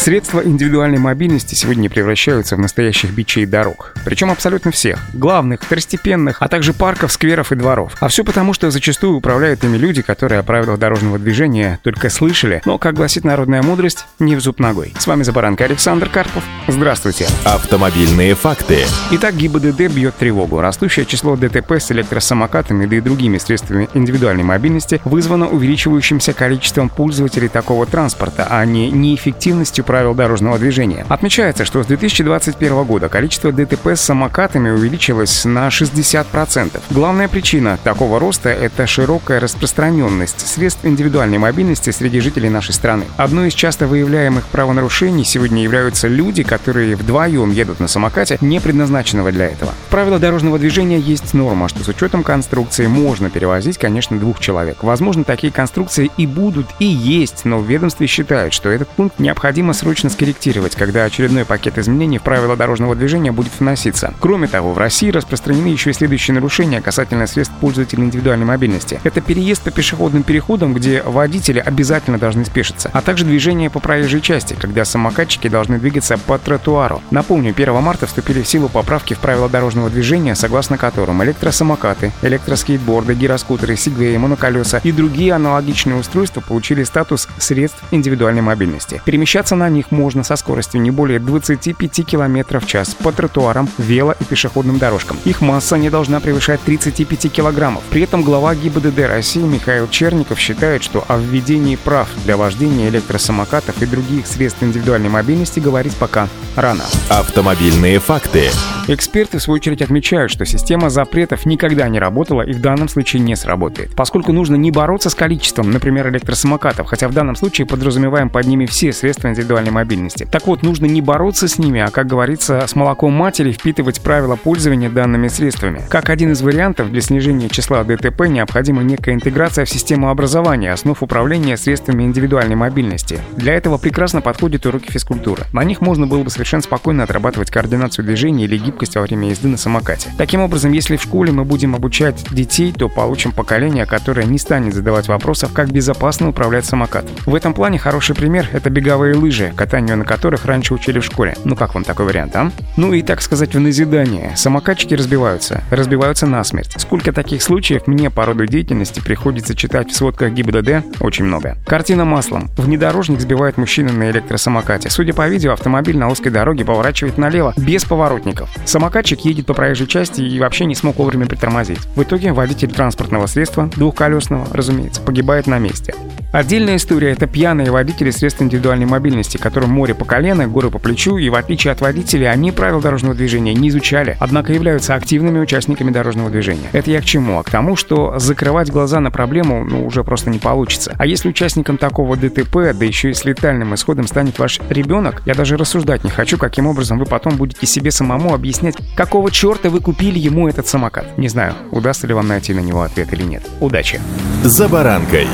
Средства индивидуальной мобильности сегодня превращаются в настоящих бичей дорог. Причем абсолютно всех. Главных, второстепенных, а также парков, скверов и дворов. А все потому, что зачастую управляют ими люди, которые о правилах дорожного движения только слышали, но, как гласит народная мудрость, не в зуб ногой. С вами Забаранка Александр Карпов. Здравствуйте. Автомобильные факты. Итак, ГИБДД бьет тревогу. Растущее число ДТП с электросамокатами да и другими средствами индивидуальной мобильности вызвано увеличивающимся количеством пользователей такого транспорта, а не неэффективностью правил дорожного движения. Отмечается, что с 2021 года количество ДТП с самокатами увеличилось на 60%. Главная причина такого роста – это широкая распространенность средств индивидуальной мобильности среди жителей нашей страны. Одной из часто выявляемых правонарушений сегодня являются люди, которые вдвоем едут на самокате, не предназначенного для этого. В правилах дорожного движения есть норма, что с учетом конструкции можно перевозить, конечно, двух человек. Возможно, такие конструкции и будут, и есть, но в ведомстве считают, что этот пункт необходимо срочно скорректировать, когда очередной пакет изменений в правила дорожного движения будет вноситься. Кроме того, в России распространены еще и следующие нарушения касательно средств пользователей индивидуальной мобильности. Это переезд по пешеходным переходам, где водители обязательно должны спешиться, а также движение по проезжей части, когда самокатчики должны двигаться по тротуару. Напомню, 1 марта вступили в силу поправки в правила дорожного движения, согласно которым электросамокаты, электроскейтборды, гироскутеры, сигвеи, моноколеса и другие аналогичные устройства получили статус средств индивидуальной мобильности. Перемещаться на них можно со скоростью не более 25 км в час по тротуарам, вело- и пешеходным дорожкам. Их масса не должна превышать 35 килограммов. При этом глава ГИБДД России Михаил Черников считает, что о введении прав для вождения электросамокатов и других средств индивидуальной мобильности говорить пока рано. Автомобильные факты. Эксперты, в свою очередь, отмечают, что система запретов никогда не работала и в данном случае не сработает. Поскольку нужно не бороться с количеством, например, электросамокатов, хотя в данном случае подразумеваем под ними все средства индивидуальной мобильности. Так вот, нужно не бороться с ними, а, как говорится, с молоком матери впитывать правила пользования данными средствами. Как один из вариантов для снижения числа ДТП необходима некая интеграция в систему образования, основ управления средствами индивидуальной мобильности. Для этого прекрасно подходят уроки физкультуры. На них можно было бы совершенно спокойно отрабатывать координацию движения или гибкость во время езды на самокате. Таким образом, если в школе мы будем обучать детей, то получим поколение, которое не станет задавать вопросов, как безопасно управлять самокатом. В этом плане хороший пример — это беговые лыжи, катанию на которых раньше учили в школе. Ну как вам такой вариант, а? Ну и так сказать в назидание. Самокатчики разбиваются. Разбиваются насмерть. Сколько таких случаев мне по роду деятельности приходится читать в сводках ГИБДД? Очень много. Картина маслом. Внедорожник сбивает мужчину на электросамокате. Судя по видео, автомобиль на узкой дороге поворачивает налево, без поворотников. Самокатчик едет по проезжей части и вообще не смог вовремя притормозить. В итоге водитель транспортного средства, двухколесного, разумеется, погибает на месте. Отдельная история — это пьяные водители средств индивидуальной мобильности, которым море по колено, горы по плечу, и в отличие от водителей, они правил дорожного движения не изучали, однако являются активными участниками дорожного движения. Это я к чему? А к тому, что закрывать глаза на проблему ну, уже просто не получится. А если участником такого ДТП, да еще и с летальным исходом станет ваш ребенок, я даже рассуждать не хочу, каким образом вы потом будете себе самому объяснять, какого черта вы купили ему этот самокат. Не знаю, удастся ли вам найти на него ответ или нет. Удачи! «За баранкой».